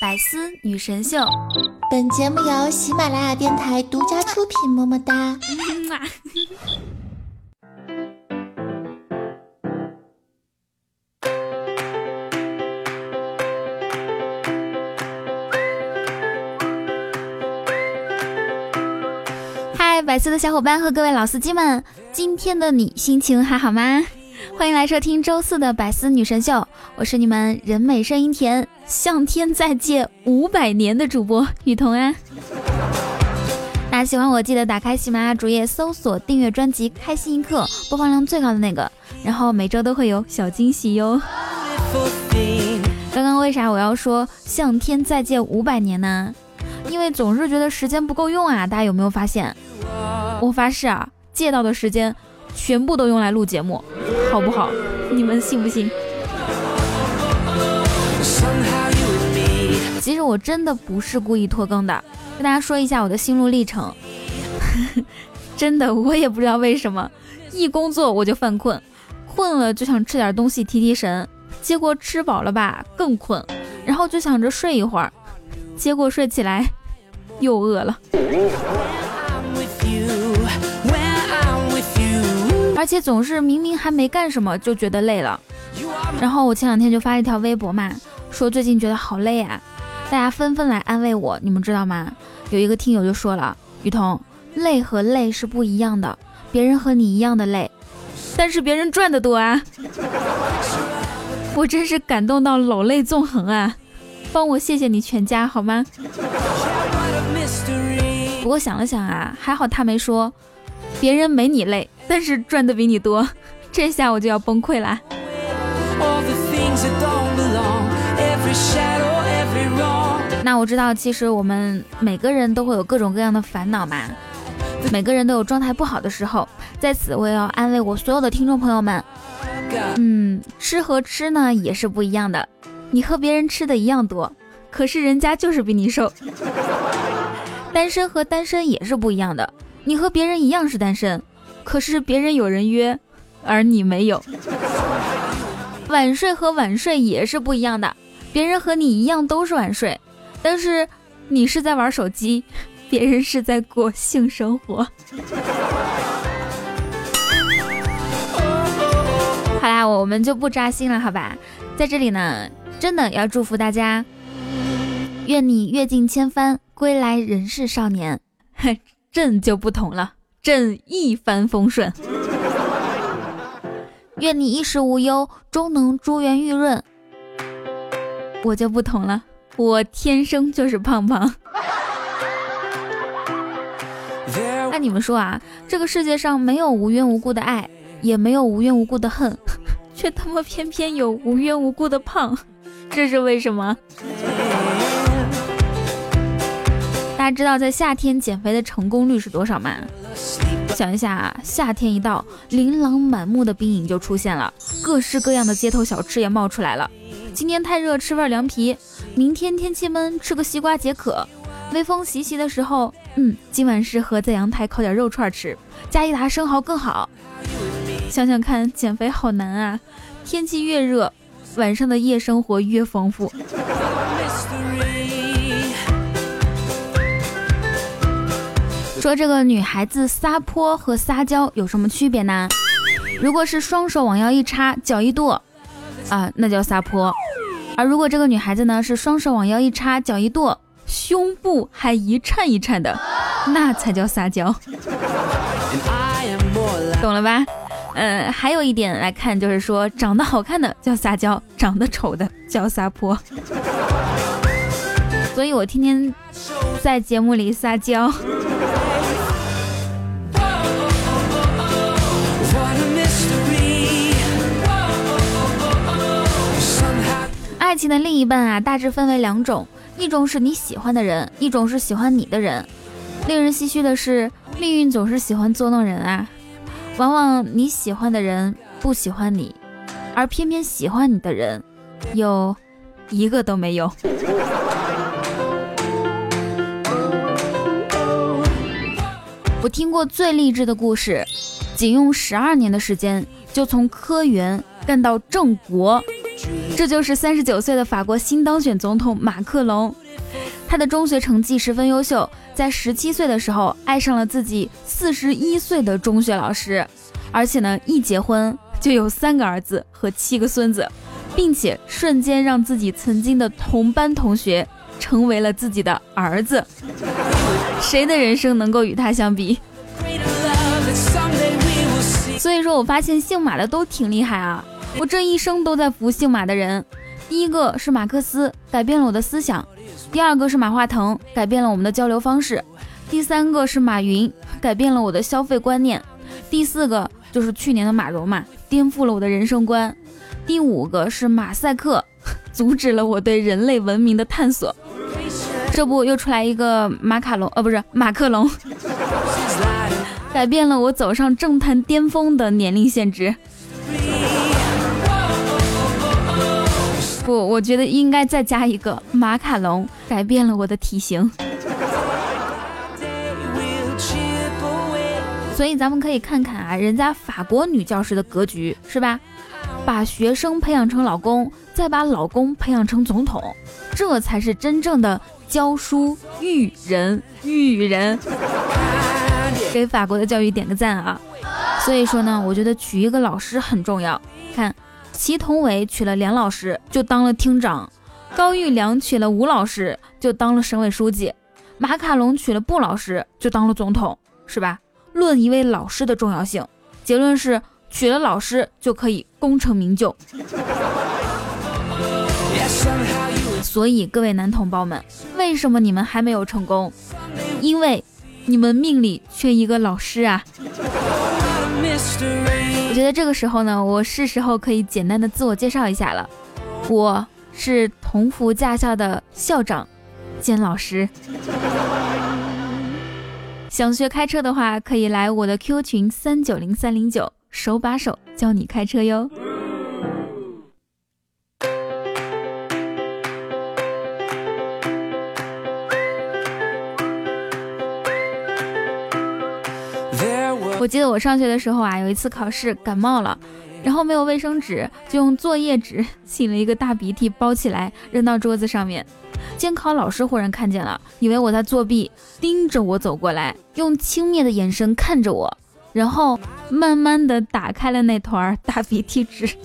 百思女神秀，本节目由喜马拉雅电台独家出品，么么哒。嗨，百思的小伙伴和各位老司机们，今天的你心情还好吗？欢迎来收听周四的百思女神秀，我是你们人美声音甜、向天再借五百年的主播雨桐啊。那喜欢我记得打开喜马拉雅主页搜索订阅专辑《开心一刻》，播放量最高的那个，然后每周都会有小惊喜哟。刚刚为啥我要说向天再借五百年呢？因为总是觉得时间不够用啊，大家有没有发现？我发誓啊，借到的时间全部都用来录节目，好不好？你们信不信？其实我真的不是故意拖更的，跟大家说一下我的心路历程。真的，我也不知道为什么，一工作我就犯困，困了就想吃点东西提提神，结果吃饱了吧更困，然后就想着睡一会儿，结果睡起来又饿了。而且总是明明还没干什么就觉得累了，然后我前两天就发了一条微博嘛，说最近觉得好累啊，大家纷纷来安慰我，你们知道吗？有一个听友就说了，雨桐，累和累是不一样的，别人和你一样的累，但是别人赚的多啊，我真是感动到老泪纵横啊，帮我谢谢你全家好吗？不过想了想啊，还好他没说，别人没你累。但是赚的比你多，这下我就要崩溃啦。那我知道，其实我们每个人都会有各种各样的烦恼嘛，每个人都有状态不好的时候。在此，我也要安慰我所有的听众朋友们，嗯，吃和吃呢也是不一样的，你和别人吃的一样多，可是人家就是比你瘦。单身和单身也是不一样的，你和别人一样是单身。可是别人有人约，而你没有。晚睡和晚睡也是不一样的，别人和你一样都是晚睡，但是你是在玩手机，别人是在过性生活。好啦，我们就不扎心了，好吧？在这里呢，真的要祝福大家，愿你阅尽千帆，归来仍是少年。朕就不同了。朕一帆风顺，愿你衣食无忧，终能珠圆玉润。我就不同了，我天生就是胖胖。那你们说啊，这个世界上没有无缘无故的爱，也没有无缘无故的恨，却他妈偏偏有无缘无故的胖，这是为什么？大家知道在夏天减肥的成功率是多少吗？想一下啊，夏天一到，琳琅满目的冰饮就出现了，各式各样的街头小吃也冒出来了。今天太热，吃份凉皮；明天天气闷，吃个西瓜解渴。微风习习的时候，嗯，今晚适合在阳台烤点肉串吃，加一打生蚝更好。想想看，减肥好难啊！天气越热，晚上的夜生活越丰富。说这个女孩子撒泼和撒娇有什么区别呢？如果是双手往腰一插，脚一跺，啊，那叫撒泼；而如果这个女孩子呢是双手往腰一插，脚一跺，胸部还一颤一颤的，那才叫撒娇。懂了吧？嗯，还有一点来看，就是说长得好看的叫撒娇，长得丑的叫撒泼。所以我天天在节目里撒娇。爱情的另一半啊，大致分为两种，一种是你喜欢的人，一种是喜欢你的人。令人唏嘘的是，命运总是喜欢捉弄人啊。往往你喜欢的人不喜欢你，而偏偏喜欢你的人，有一个都没有。我听过最励志的故事，仅用十二年的时间就从科员干到正国。这就是三十九岁的法国新当选总统马克龙。他的中学成绩十分优秀，在十七岁的时候爱上了自己四十一岁的中学老师，而且呢，一结婚就有三个儿子和七个孙子，并且瞬间让自己曾经的同班同学成为了自己的儿子。谁的人生能够与他相比？所以说我发现姓马的都挺厉害啊！我这一生都在服姓马的人。第一个是马克思，改变了我的思想；第二个是马化腾，改变了我们的交流方式；第三个是马云，改变了我的消费观念；第四个就是去年的马蓉嘛，颠覆了我的人生观；第五个是马赛克，阻止了我对人类文明的探索。这不又出来一个马卡龙？呃，不是马克龙，改变了我走上政坛巅峰的年龄限制。不，我觉得应该再加一个马卡龙，改变了我的体型。所以咱们可以看看啊，人家法国女教师的格局是吧？把学生培养成老公，再把老公培养成总统，这才是真正的教书育人育人。给法国的教育点个赞啊！所以说呢，我觉得娶一个老师很重要。看。祁同伟娶了梁老师，就当了厅长；高育良娶了吴老师，就当了省委书记；马卡龙娶了布老师，就当了总统，是吧？论一位老师的重要性，结论是娶了老师就可以功成名就。所以各位男同胞们，为什么你们还没有成功？因为你们命里缺一个老师啊！我觉得这个时候呢，我是时候可以简单的自我介绍一下了。我是同福驾校的校长兼老师。想学开车的话，可以来我的 Q 群三九零三零九，手把手教你开车哟。我记得我上学的时候啊，有一次考试感冒了，然后没有卫生纸，就用作业纸 擤了一个大鼻涕包起来扔到桌子上面。监考老师忽然看见了，以为我在作弊，盯着我走过来，用轻蔑的眼神看着我，然后慢慢的打开了那团大鼻涕纸。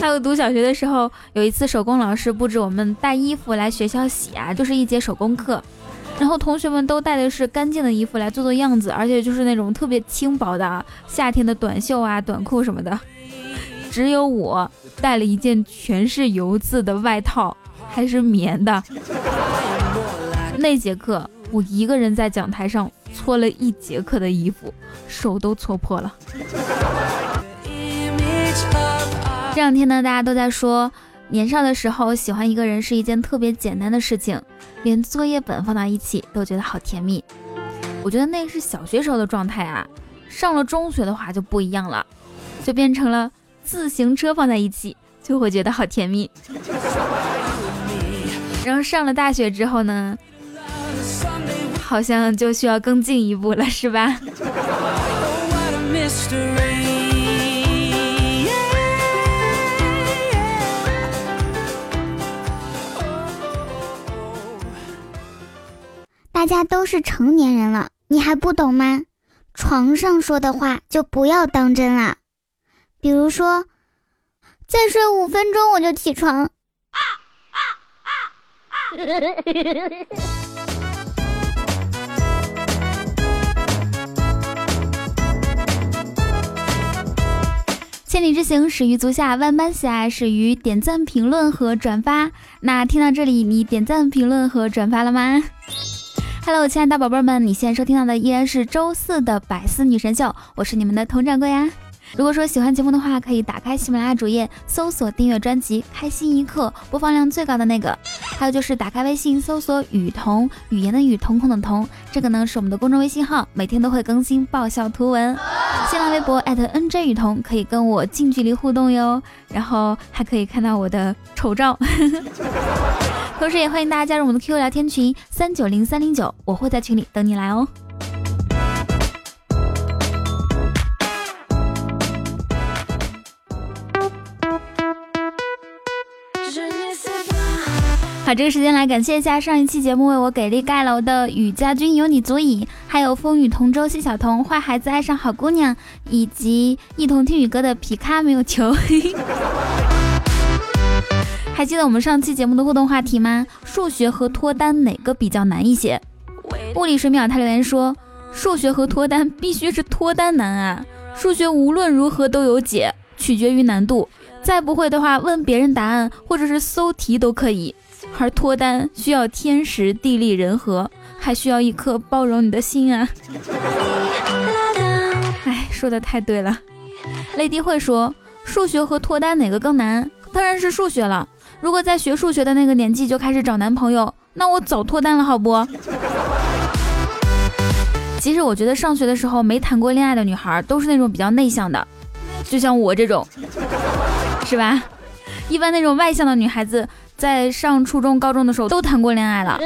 还有读小学的时候，有一次手工老师布置我们带衣服来学校洗啊，就是一节手工课。然后同学们都带的是干净的衣服来做做样子，而且就是那种特别轻薄的夏天的短袖啊、短裤什么的。只有我带了一件全是油渍的外套，还是棉的。那节课我一个人在讲台上搓了一节课的衣服，手都搓破了。这两天呢，大家都在说。年少的时候喜欢一个人是一件特别简单的事情，连作业本放到一起都觉得好甜蜜。我觉得那是小学时候的状态啊，上了中学的话就不一样了，就变成了自行车放在一起就会觉得好甜蜜。然后上了大学之后呢，好像就需要更进一步了，是吧？家都是成年人了，你还不懂吗？床上说的话就不要当真了。比如说，再睡五分钟我就起床。千里之行始于足下，万般喜爱始于点赞、评论和转发。那听到这里，你点赞、评论和转发了吗？Hello，亲爱的宝贝儿们，你现在收听到的依然是周四的百思女神秀，我是你们的佟掌柜呀。如果说喜欢节目的话，可以打开喜马拉雅主页搜索订阅专辑《开心一刻》，播放量最高的那个。还有就是打开微信搜索“雨桐”，语言的雨，瞳孔的瞳，这个呢是我们的公众微信号，每天都会更新爆笑图文。新浪微博 @nj 雨桐可以跟我近距离互动哟，然后还可以看到我的丑照。同时也欢迎大家加入我们的 qq 聊天群三九零三零九我会在群里等你来哦。好这个时间来感谢一下上一期节目为我给力盖楼的雨家军有你足矣还有风雨同舟谢晓彤坏孩子爱上好姑娘以及一同听雨歌的皮卡没有球。还记得我们上期节目的互动话题吗？数学和脱单哪个比较难一些？物理水淼他留言说，数学和脱单必须是脱单难啊！数学无论如何都有解，取决于难度。再不会的话，问别人答案或者是搜题都可以。而脱单需要天时地利人和，还需要一颗包容你的心啊！哎，说的太对了。雷迪会说，数学和脱单哪个更难？当然是数学了。如果在学数学的那个年纪就开始找男朋友，那我早脱单了，好不？其实我觉得上学的时候没谈过恋爱的女孩都是那种比较内向的，就像我这种，是吧？一般那种外向的女孩子在上初中、高中的时候都谈过恋爱了。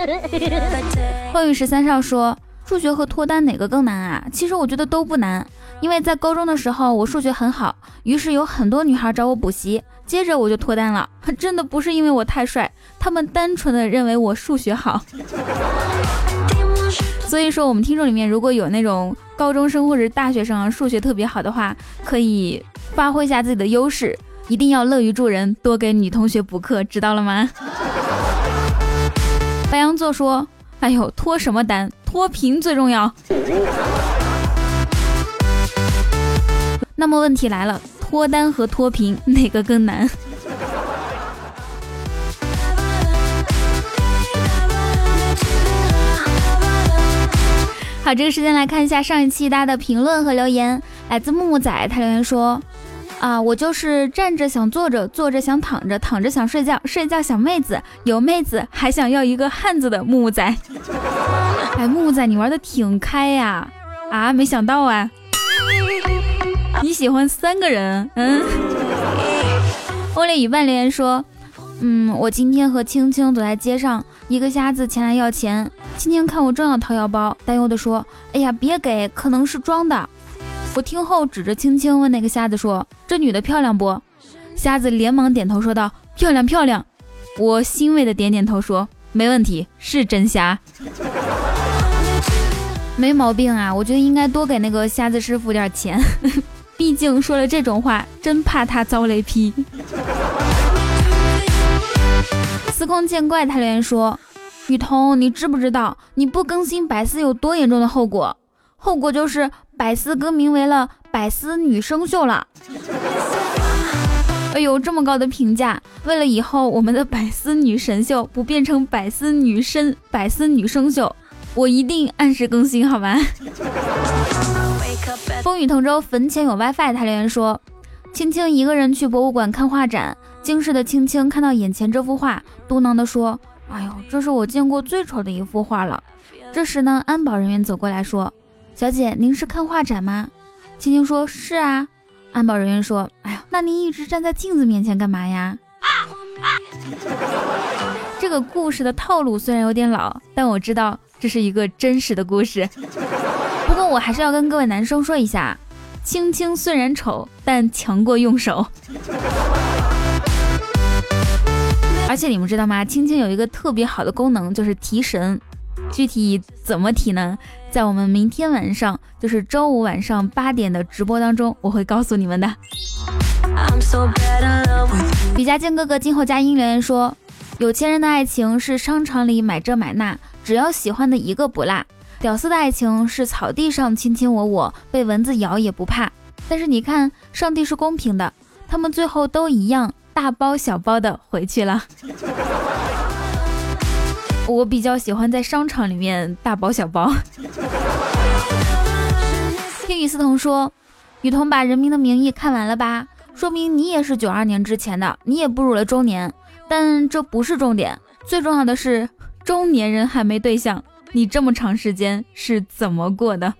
风雨十三少说，数学和脱单哪个更难啊？其实我觉得都不难，因为在高中的时候我数学很好，于是有很多女孩找我补习。接着我就脱单了，真的不是因为我太帅，他们单纯的认为我数学好。所以说，我们听众里面如果有那种高中生或者大学生数学特别好的话，可以发挥一下自己的优势，一定要乐于助人，多给女同学补课，知道了吗？白羊座说：“哎呦，脱什么单？脱贫最重要。”那么问题来了。脱单和脱贫 哪个更难？好，这个时间来看一下上一期大家的评论和留言。来自木木仔，他留言说：啊，我就是站着想坐着，坐着想躺着，躺着想睡觉，睡觉想妹子，有妹子还想要一个汉子的木木仔。哎，木木仔，你玩的挺开呀！啊，没想到啊。你喜欢三个人？嗯。欧雷与万连说：“嗯，我今天和青青走在街上，一个瞎子前来要钱。青青看我正要掏腰包，担忧的说：‘哎呀，别给，可能是装的。’我听后指着青青问那个瞎子说：‘这女的漂亮不？’瞎子连忙点头说道：‘漂亮，漂亮。’我欣慰的点点头说：‘没问题，是真瞎。’没毛病啊，我觉得应该多给那个瞎子师傅点钱。”毕竟说了这种话，真怕他遭雷劈。司空见怪，他留言说：“雨桐，你知不知道你不更新百思有多严重的后果？后果就是百思更名为了百思女生秀了。”哎呦，这么高的评价！为了以后我们的百思女神秀不变成百思女生百思女生秀，我一定按时更新，好吧？风雨同舟，坟前有 WiFi。他留言说：“青青一个人去博物馆看画展，惊世的青青看到眼前这幅画，嘟囔地说：‘哎呦，这是我见过最丑的一幅画了。’这时呢，安保人员走过来说：‘小姐，您是看画展吗？’青青说：‘是啊。’安保人员说：‘哎呀，那您一直站在镜子面前干嘛呀？’ 这个故事的套路虽然有点老，但我知道这是一个真实的故事。”不过我还是要跟各位男生说一下，青青虽然丑，但强过用手。而且你们知道吗？青青有一个特别好的功能，就是提神。具体怎么提呢？在我们明天晚上，就是周五晚上八点的直播当中，我会告诉你们的。李佳健哥哥今后加音留言说：有钱人的爱情是商场里买这买那，只要喜欢的一个不落。屌丝的爱情是草地上卿卿我我，被蚊子咬也不怕。但是你看，上帝是公平的，他们最后都一样，大包小包的回去了。我比较喜欢在商场里面大包小包。听雨思彤说，雨桐把《人民的名义》看完了吧？说明你也是九二年之前的，你也步入了中年。但这不是重点，最重要的是中年人还没对象。你这么长时间是怎么过的？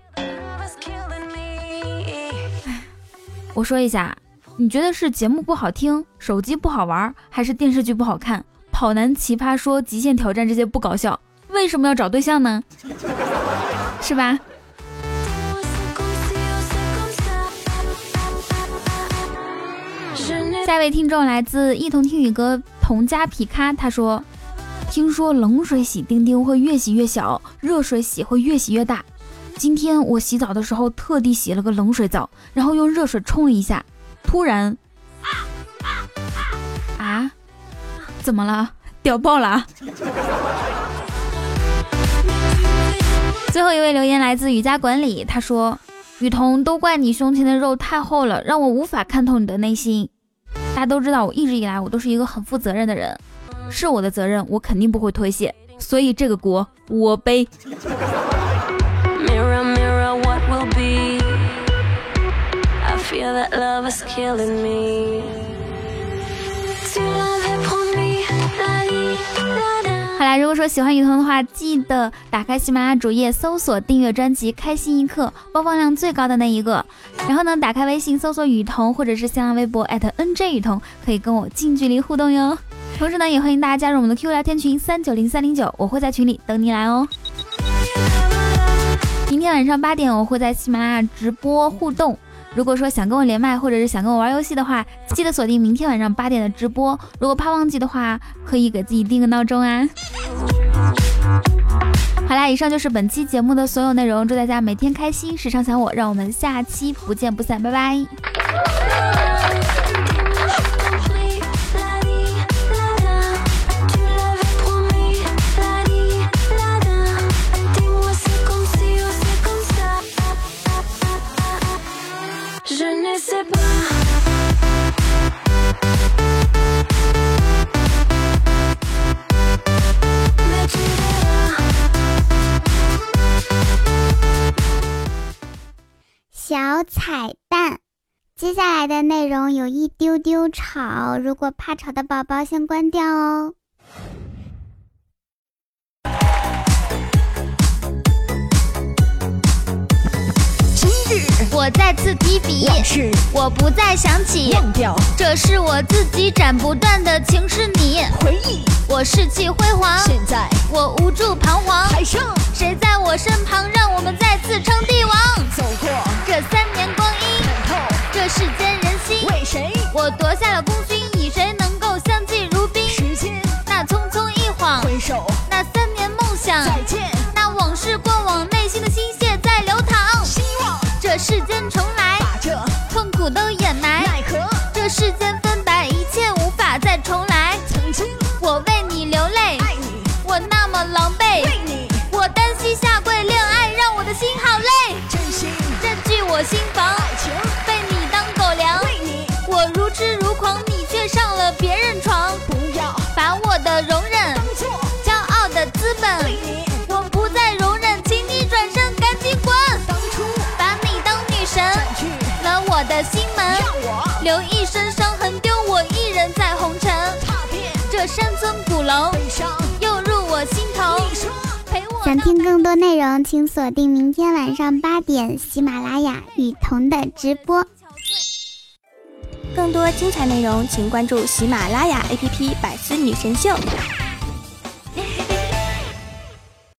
我说一下，你觉得是节目不好听，手机不好玩，还是电视剧不好看？跑男、奇葩说、极限挑战这些不搞笑，为什么要找对象呢？是吧？下一位听众来自一同听雨歌童家皮卡，他说：“听说冷水洗丁丁会越洗越小，热水洗会越洗越大。今天我洗澡的时候特地洗了个冷水澡，然后用热水冲了一下，突然啊，怎么了？屌爆了！”最后一位留言来自雨家管理，他说：“雨桐，都怪你胸前的肉太厚了，让我无法看透你的内心。大家都知道，我一直以来我都是一个很负责任的人，是我的责任，我肯定不会推卸，所以这个锅我背。”好啦，如果说喜欢雨桐的话，记得打开喜马拉雅主页搜索订阅专辑《开心一刻》，播放量最高的那一个。然后呢，打开微信搜索雨桐，或者是新浪微博 @nj 雨桐，可以跟我近距离互动哟。同时呢，也欢迎大家加入我们的 QQ 聊天群三九零三零九，我会在群里等你来哦。明天晚上八点，我会在喜马拉雅直播互动。如果说想跟我连麦，或者是想跟我玩游戏的话，记得锁定明天晚上八点的直播。如果怕忘记的话，可以给自己定个闹钟啊。好啦，以上就是本期节目的所有内容，祝大家每天开心，时常想我，让我们下期不见不散，拜拜。小彩蛋，接下来的内容有一丢丢吵，如果怕吵的宝宝先关掉哦。我再次提笔，我不再想起，忘掉。这是我自己斩不断的情是你。回忆，我士气辉煌，现在。我无助彷徨，海上。谁在我身旁，让我们再次称帝王？走过，这三年光阴，重来，把这痛苦都掩埋。奈何这世间分白，一切无法再重来。留一身伤痕，丢我一人在红尘。踏遍这山村古楼。又入我心头，你说陪我想听更多内容，请锁定明天晚上八点喜马拉雅雨桐的直播。更多精彩内容，请关注喜马拉雅 APP《百思女神秀》。